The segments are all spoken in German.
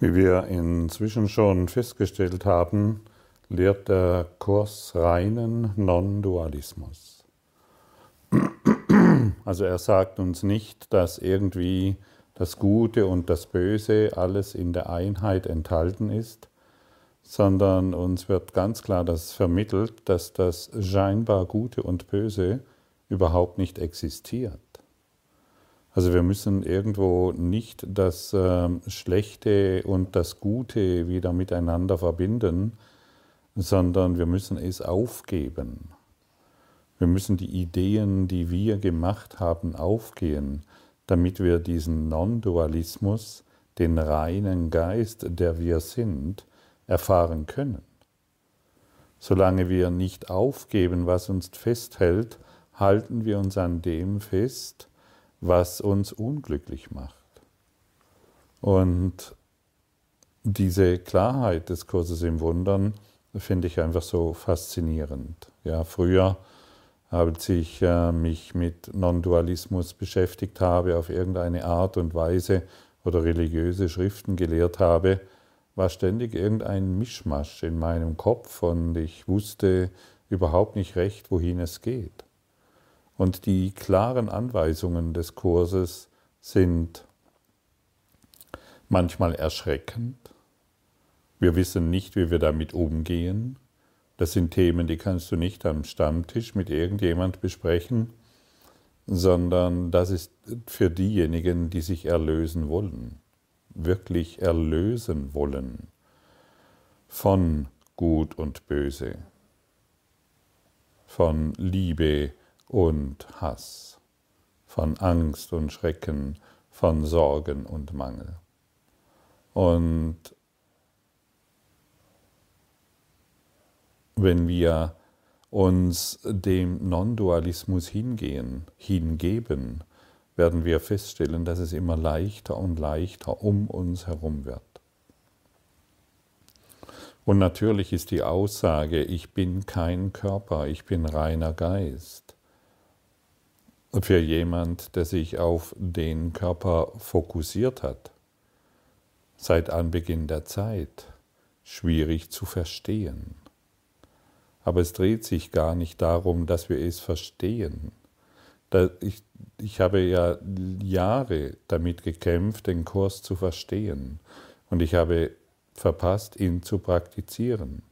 Wie wir inzwischen schon festgestellt haben, lehrt der Kurs reinen Non-Dualismus. Also er sagt uns nicht, dass irgendwie das Gute und das Böse alles in der Einheit enthalten ist, sondern uns wird ganz klar das vermittelt, dass das scheinbar Gute und Böse überhaupt nicht existiert. Also wir müssen irgendwo nicht das äh, Schlechte und das Gute wieder miteinander verbinden, sondern wir müssen es aufgeben. Wir müssen die Ideen, die wir gemacht haben, aufgehen, damit wir diesen Non-Dualismus, den reinen Geist, der wir sind, erfahren können. Solange wir nicht aufgeben, was uns festhält, halten wir uns an dem fest, was uns unglücklich macht. Und diese Klarheit des Kurses im Wundern finde ich einfach so faszinierend. Ja, früher, als ich äh, mich mit Non-Dualismus beschäftigt habe, auf irgendeine Art und Weise oder religiöse Schriften gelehrt habe, war ständig irgendein Mischmasch in meinem Kopf und ich wusste überhaupt nicht recht, wohin es geht. Und die klaren Anweisungen des Kurses sind manchmal erschreckend. Wir wissen nicht, wie wir damit umgehen. Das sind Themen, die kannst du nicht am Stammtisch mit irgendjemand besprechen, sondern das ist für diejenigen, die sich erlösen wollen, wirklich erlösen wollen von Gut und Böse, von Liebe und Hass, von Angst und Schrecken, von Sorgen und Mangel. Und wenn wir uns dem Non-Dualismus hingehen, hingeben, werden wir feststellen, dass es immer leichter und leichter um uns herum wird. Und natürlich ist die Aussage, ich bin kein Körper, ich bin reiner Geist, für jemand, der sich auf den Körper fokussiert hat, seit Anbeginn der Zeit schwierig zu verstehen. Aber es dreht sich gar nicht darum, dass wir es verstehen. Ich, ich habe ja Jahre damit gekämpft, den Kurs zu verstehen. Und ich habe verpasst, ihn zu praktizieren.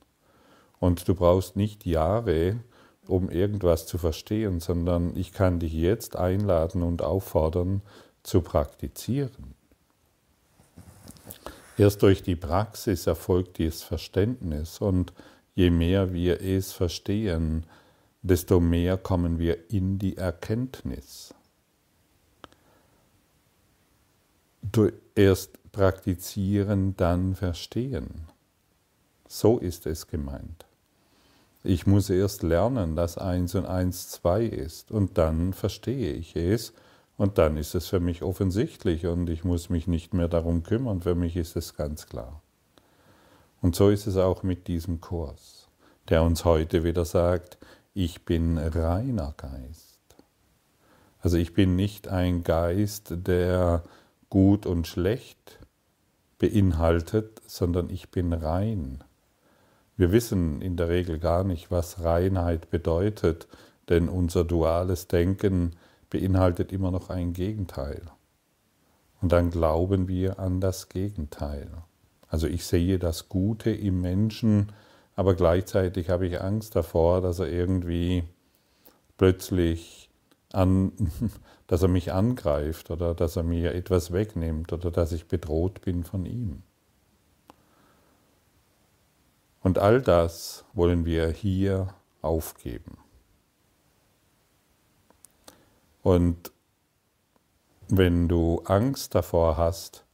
Und du brauchst nicht Jahre, um irgendwas zu verstehen, sondern ich kann dich jetzt einladen und auffordern zu praktizieren. Erst durch die Praxis erfolgt dieses Verständnis und je mehr wir es verstehen, desto mehr kommen wir in die Erkenntnis. Erst praktizieren, dann verstehen. So ist es gemeint. Ich muss erst lernen, dass 1 und 1 2 ist und dann verstehe ich es und dann ist es für mich offensichtlich und ich muss mich nicht mehr darum kümmern, für mich ist es ganz klar. Und so ist es auch mit diesem Kurs, der uns heute wieder sagt, ich bin reiner Geist. Also ich bin nicht ein Geist, der gut und schlecht beinhaltet, sondern ich bin rein. Wir wissen in der Regel gar nicht, was Reinheit bedeutet, denn unser duales Denken beinhaltet immer noch ein Gegenteil. Und dann glauben wir an das Gegenteil. Also ich sehe das Gute im Menschen, aber gleichzeitig habe ich Angst davor, dass er irgendwie plötzlich an, dass er mich angreift oder dass er mir etwas wegnimmt oder dass ich bedroht bin von ihm. Und all das wollen wir hier aufgeben. Und wenn du Angst davor hast,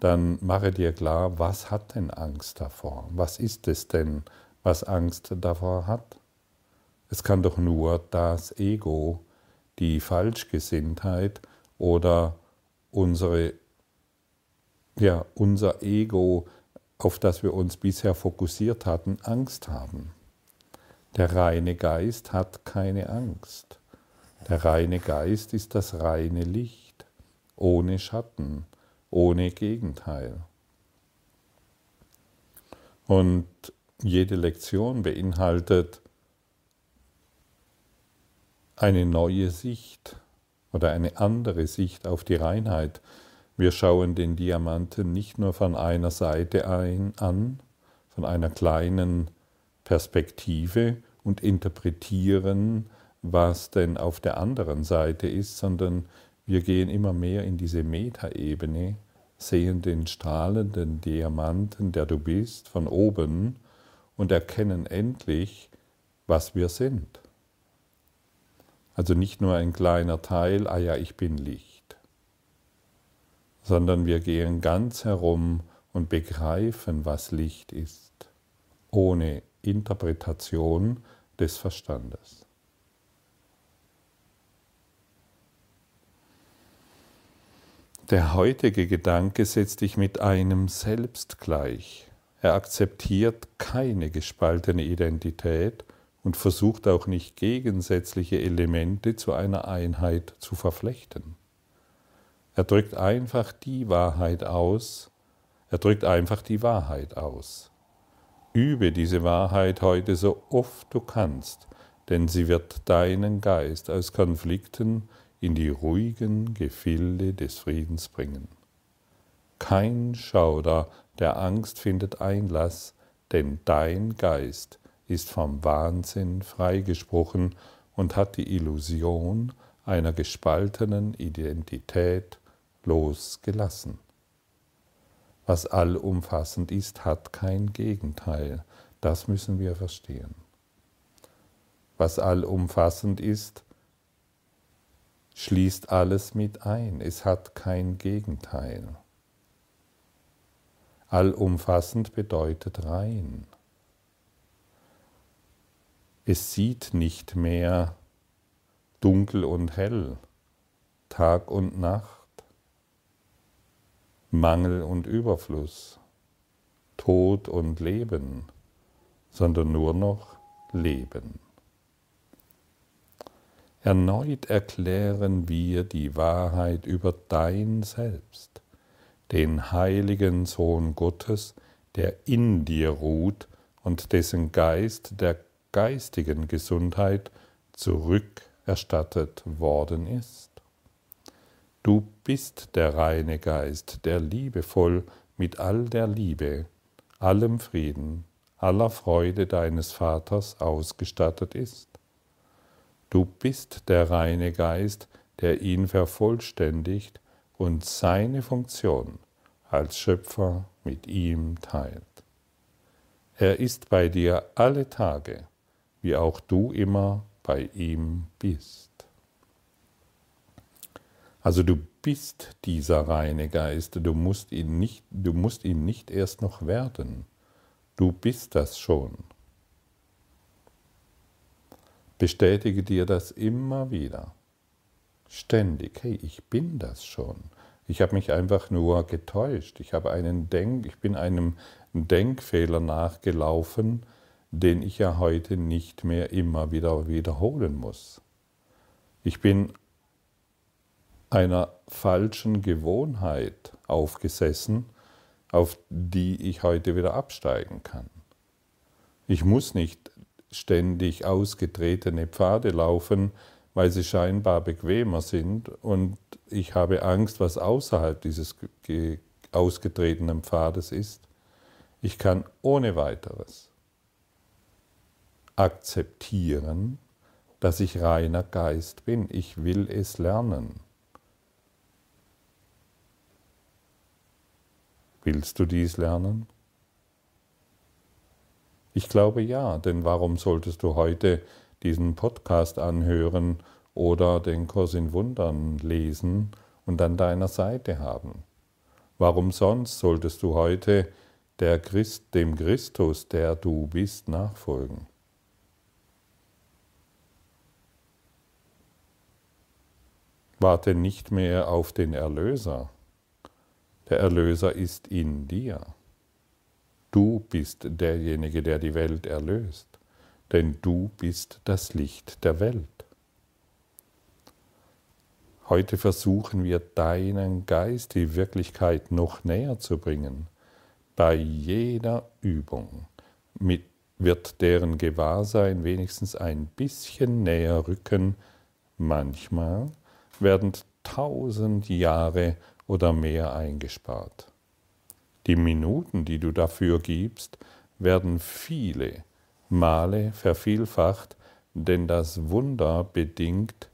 dann mache dir klar, was hat denn Angst davor? Was ist es denn, was Angst davor hat? Es kann doch nur das Ego, die Falschgesinntheit oder unsere, ja, unser Ego, auf das wir uns bisher fokussiert hatten, Angst haben. Der reine Geist hat keine Angst. Der reine Geist ist das reine Licht, ohne Schatten, ohne Gegenteil. Und jede Lektion beinhaltet eine neue Sicht oder eine andere Sicht auf die Reinheit. Wir schauen den Diamanten nicht nur von einer Seite ein, an, von einer kleinen Perspektive und interpretieren, was denn auf der anderen Seite ist, sondern wir gehen immer mehr in diese Metaebene, sehen den strahlenden Diamanten, der du bist, von oben und erkennen endlich, was wir sind. Also nicht nur ein kleiner Teil, ah ja, ich bin Licht, sondern wir gehen ganz herum und begreifen, was Licht ist, ohne Interpretation des Verstandes. Der heutige Gedanke setzt dich mit einem selbst gleich. Er akzeptiert keine gespaltene Identität und versucht auch nicht gegensätzliche Elemente zu einer Einheit zu verflechten. Er drückt einfach die Wahrheit aus, er drückt einfach die Wahrheit aus. Übe diese Wahrheit heute so oft du kannst, denn sie wird deinen Geist aus Konflikten in die ruhigen Gefilde des Friedens bringen. Kein Schauder der Angst findet Einlass, denn dein Geist ist vom Wahnsinn freigesprochen und hat die Illusion einer gespaltenen Identität losgelassen. Was allumfassend ist, hat kein Gegenteil. Das müssen wir verstehen. Was allumfassend ist, schließt alles mit ein. Es hat kein Gegenteil. Allumfassend bedeutet rein. Es sieht nicht mehr dunkel und hell, Tag und Nacht, Mangel und Überfluss, Tod und Leben, sondern nur noch Leben. Erneut erklären wir die Wahrheit über dein Selbst, den heiligen Sohn Gottes, der in dir ruht und dessen Geist der geistigen Gesundheit zurückerstattet worden ist. Du bist der reine Geist, der liebevoll mit all der Liebe, allem Frieden, aller Freude deines Vaters ausgestattet ist. Du bist der reine Geist, der ihn vervollständigt und seine Funktion als Schöpfer mit ihm teilt. Er ist bei dir alle Tage, wie auch du immer bei ihm bist. Also du bist dieser reine Geist, du musst ihn nicht, du musst ihn nicht erst noch werden. Du bist das schon. Bestätige dir das immer wieder. Ständig. Hey, ich bin das schon. Ich habe mich einfach nur getäuscht. Ich habe einen Denk, ich bin einem Denkfehler nachgelaufen, den ich ja heute nicht mehr immer wieder wiederholen muss. Ich bin einer falschen Gewohnheit aufgesessen, auf die ich heute wieder absteigen kann. Ich muss nicht ständig ausgetretene Pfade laufen, weil sie scheinbar bequemer sind und ich habe Angst, was außerhalb dieses ausgetretenen Pfades ist. Ich kann ohne weiteres akzeptieren, dass ich reiner Geist bin. Ich will es lernen. Willst du dies lernen? Ich glaube ja, denn warum solltest du heute diesen Podcast anhören oder den Kurs in Wundern lesen und an deiner Seite haben? Warum sonst solltest du heute der Christ, dem Christus, der du bist, nachfolgen? Warte nicht mehr auf den Erlöser. Der Erlöser ist in dir. Du bist derjenige, der die Welt erlöst, denn du bist das Licht der Welt. Heute versuchen wir deinen Geist die Wirklichkeit noch näher zu bringen. bei jeder Übung mit, wird deren Gewahrsein wenigstens ein bisschen näher rücken. Manchmal werden tausend Jahre oder mehr eingespart. Die Minuten, die du dafür gibst, werden viele Male vervielfacht, denn das Wunder bedingt,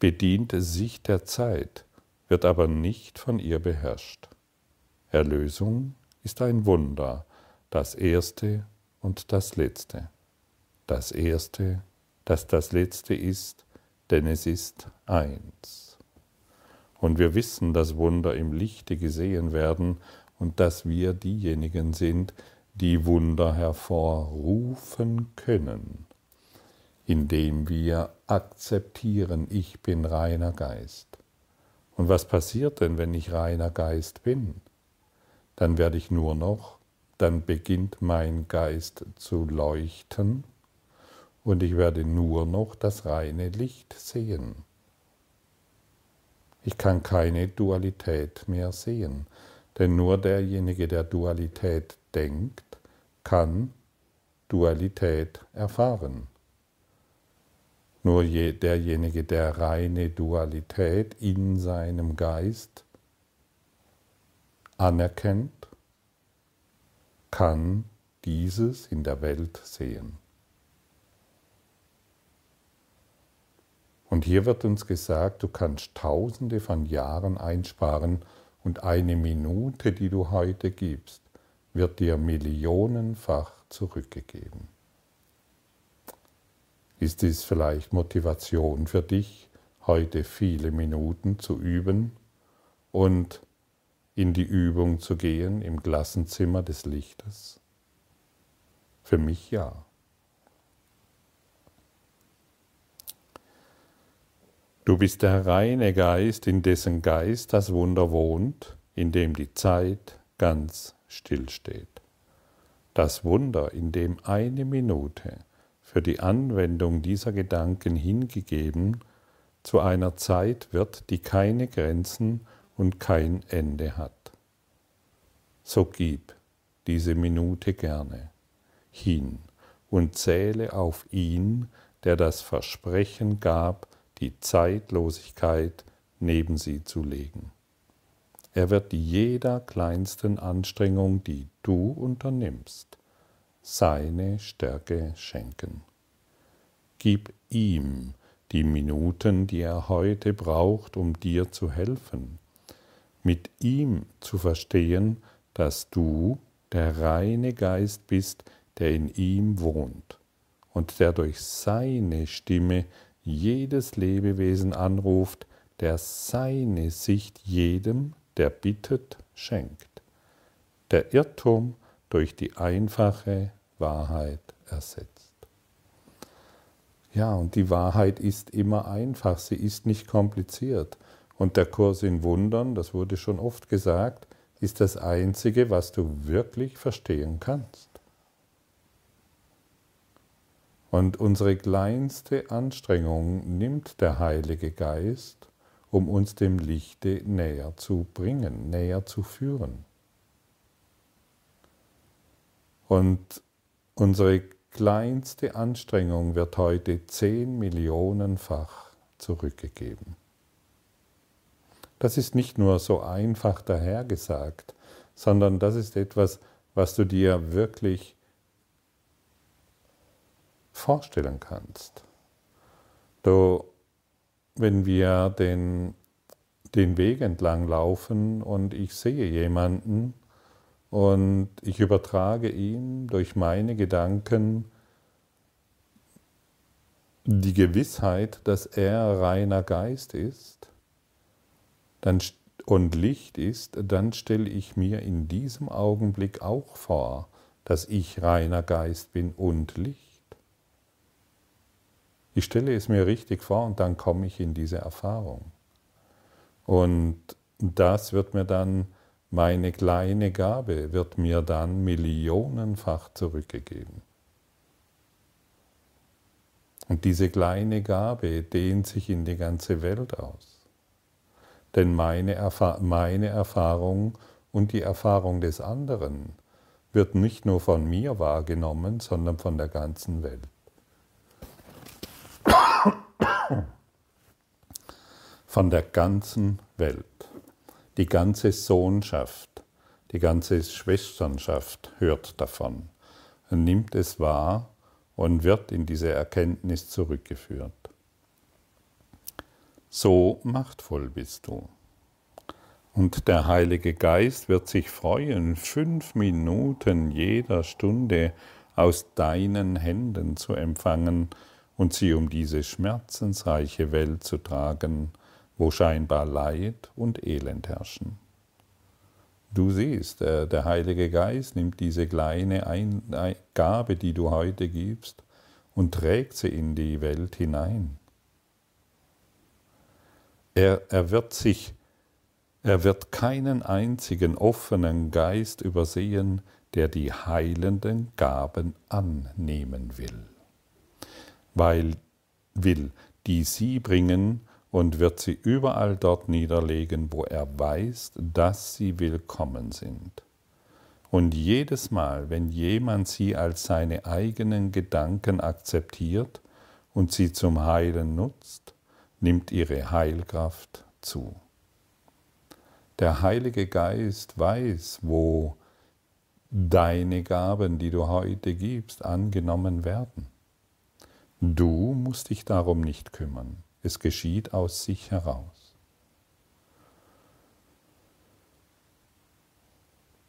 bedient sich der Zeit, wird aber nicht von ihr beherrscht. Erlösung ist ein Wunder, das erste und das letzte. Das erste, das das letzte ist, denn es ist eins. Und wir wissen, dass Wunder im Lichte gesehen werden und dass wir diejenigen sind, die Wunder hervorrufen können, indem wir akzeptieren, ich bin reiner Geist. Und was passiert denn, wenn ich reiner Geist bin? Dann werde ich nur noch, dann beginnt mein Geist zu leuchten und ich werde nur noch das reine Licht sehen. Ich kann keine Dualität mehr sehen, denn nur derjenige, der Dualität denkt, kann Dualität erfahren. Nur derjenige, der reine Dualität in seinem Geist anerkennt, kann dieses in der Welt sehen. Und hier wird uns gesagt, du kannst tausende von Jahren einsparen und eine Minute, die du heute gibst, wird dir millionenfach zurückgegeben. Ist dies vielleicht Motivation für dich, heute viele Minuten zu üben und in die Übung zu gehen im Klassenzimmer des Lichtes? Für mich ja. Du bist der reine Geist, in dessen Geist das Wunder wohnt, in dem die Zeit ganz stillsteht. Das Wunder, in dem eine Minute für die Anwendung dieser Gedanken hingegeben zu einer Zeit wird, die keine Grenzen und kein Ende hat. So gib diese Minute gerne hin und zähle auf ihn, der das Versprechen gab, die Zeitlosigkeit neben sie zu legen. Er wird jeder kleinsten Anstrengung, die du unternimmst, seine Stärke schenken. Gib ihm die Minuten, die er heute braucht, um dir zu helfen, mit ihm zu verstehen, dass du der reine Geist bist, der in ihm wohnt und der durch seine Stimme jedes Lebewesen anruft, der seine Sicht jedem der bittet, schenkt. Der Irrtum durch die einfache Wahrheit ersetzt. Ja, und die Wahrheit ist immer einfach, sie ist nicht kompliziert. Und der Kurs in Wundern, das wurde schon oft gesagt, ist das Einzige, was du wirklich verstehen kannst. Und unsere kleinste Anstrengung nimmt der Heilige Geist um uns dem Lichte näher zu bringen, näher zu führen. Und unsere kleinste Anstrengung wird heute zehn Millionenfach zurückgegeben. Das ist nicht nur so einfach dahergesagt, sondern das ist etwas, was du dir wirklich vorstellen kannst. Du wenn wir den, den Weg entlang laufen und ich sehe jemanden und ich übertrage ihm durch meine Gedanken die Gewissheit, dass er reiner Geist ist dann, und Licht ist, dann stelle ich mir in diesem Augenblick auch vor, dass ich reiner Geist bin und Licht. Ich stelle es mir richtig vor und dann komme ich in diese Erfahrung. Und das wird mir dann, meine kleine Gabe wird mir dann millionenfach zurückgegeben. Und diese kleine Gabe dehnt sich in die ganze Welt aus. Denn meine, Erfa meine Erfahrung und die Erfahrung des anderen wird nicht nur von mir wahrgenommen, sondern von der ganzen Welt. Von der ganzen Welt. Die ganze Sohnschaft, die ganze Schwesternschaft hört davon, nimmt es wahr und wird in diese Erkenntnis zurückgeführt. So machtvoll bist du. Und der Heilige Geist wird sich freuen, fünf Minuten jeder Stunde aus deinen Händen zu empfangen und sie um diese schmerzensreiche Welt zu tragen, wo scheinbar Leid und Elend herrschen. Du siehst, der Heilige Geist nimmt diese kleine Gabe, die du heute gibst, und trägt sie in die Welt hinein. Er, er wird sich er wird keinen einzigen offenen Geist übersehen, der die heilenden Gaben annehmen will. Weil will, die sie bringen und wird sie überall dort niederlegen, wo er weiß, dass sie willkommen sind. Und jedes Mal, wenn jemand sie als seine eigenen Gedanken akzeptiert und sie zum Heilen nutzt, nimmt ihre Heilkraft zu. Der Heilige Geist weiß, wo deine Gaben, die du heute gibst, angenommen werden. Du musst dich darum nicht kümmern. Es geschieht aus sich heraus.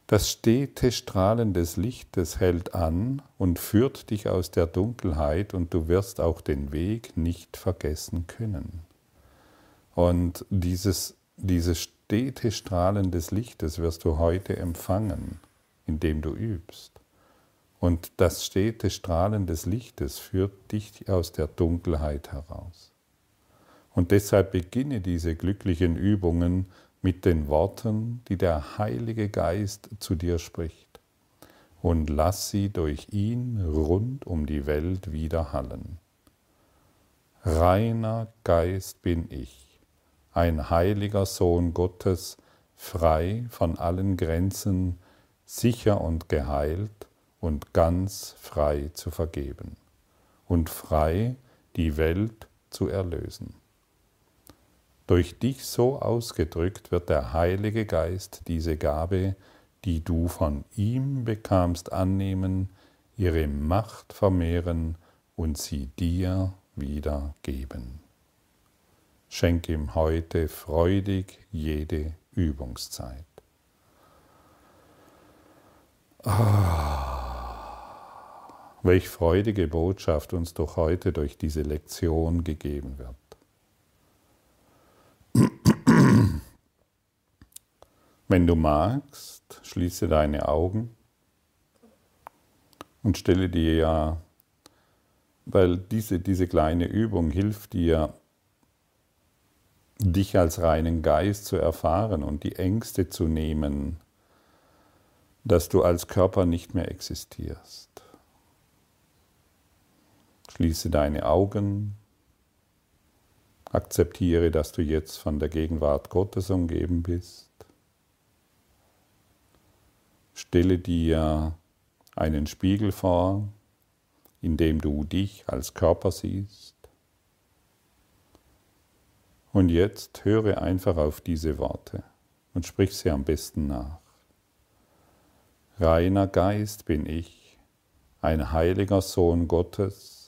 Das stete Strahlen des Lichtes hält an und führt dich aus der Dunkelheit und du wirst auch den Weg nicht vergessen können. Und dieses, dieses stete Strahlen des Lichtes wirst du heute empfangen, indem du übst. Und das stete Strahlen des Lichtes führt dich aus der Dunkelheit heraus. Und deshalb beginne diese glücklichen Übungen mit den Worten, die der Heilige Geist zu dir spricht, und lass sie durch ihn rund um die Welt widerhallen. Reiner Geist bin ich ein heiliger Sohn Gottes, frei von allen Grenzen, sicher und geheilt und ganz frei zu vergeben und frei die Welt zu erlösen. Durch dich so ausgedrückt wird der Heilige Geist diese Gabe, die du von ihm bekamst, annehmen, ihre Macht vermehren und sie dir wieder geben. Schenk ihm heute freudig jede Übungszeit. Ah, welch freudige Botschaft uns doch heute durch diese Lektion gegeben wird. Wenn du magst, schließe deine Augen und stelle dir ja, weil diese, diese kleine Übung hilft dir, dich als reinen Geist zu erfahren und die Ängste zu nehmen, dass du als Körper nicht mehr existierst. Schließe deine Augen, akzeptiere, dass du jetzt von der Gegenwart Gottes umgeben bist. Stelle dir einen Spiegel vor, in dem du dich als Körper siehst. Und jetzt höre einfach auf diese Worte und sprich sie am besten nach. Reiner Geist bin ich, ein heiliger Sohn Gottes,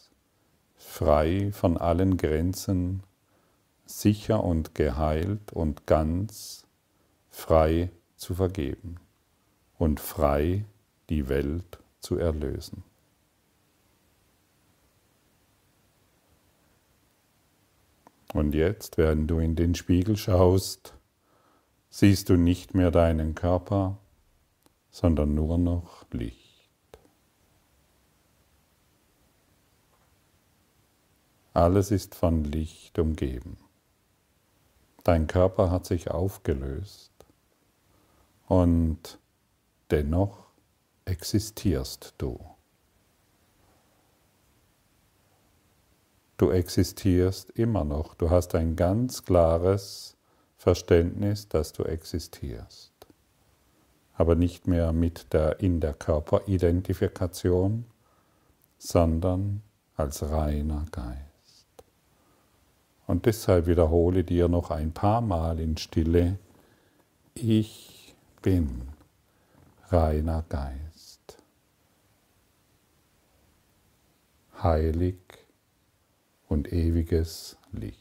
frei von allen Grenzen, sicher und geheilt und ganz frei zu vergeben und frei die Welt zu erlösen. Und jetzt, während du in den Spiegel schaust, siehst du nicht mehr deinen Körper, sondern nur noch Licht. Alles ist von Licht umgeben. Dein Körper hat sich aufgelöst und dennoch existierst du. du existierst immer noch. Du hast ein ganz klares Verständnis, dass du existierst. aber nicht mehr mit der in der Körperidentifikation, sondern als reiner Geist. Und deshalb wiederhole dir noch ein paar Mal in Stille, ich bin reiner Geist, heilig und ewiges Licht.